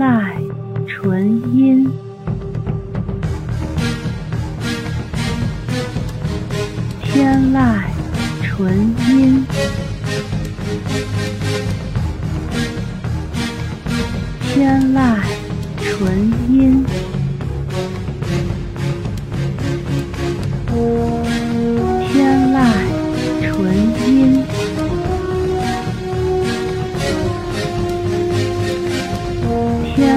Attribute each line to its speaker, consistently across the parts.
Speaker 1: 籁纯音，天籁纯音，天籁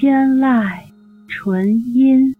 Speaker 1: 天籁纯音。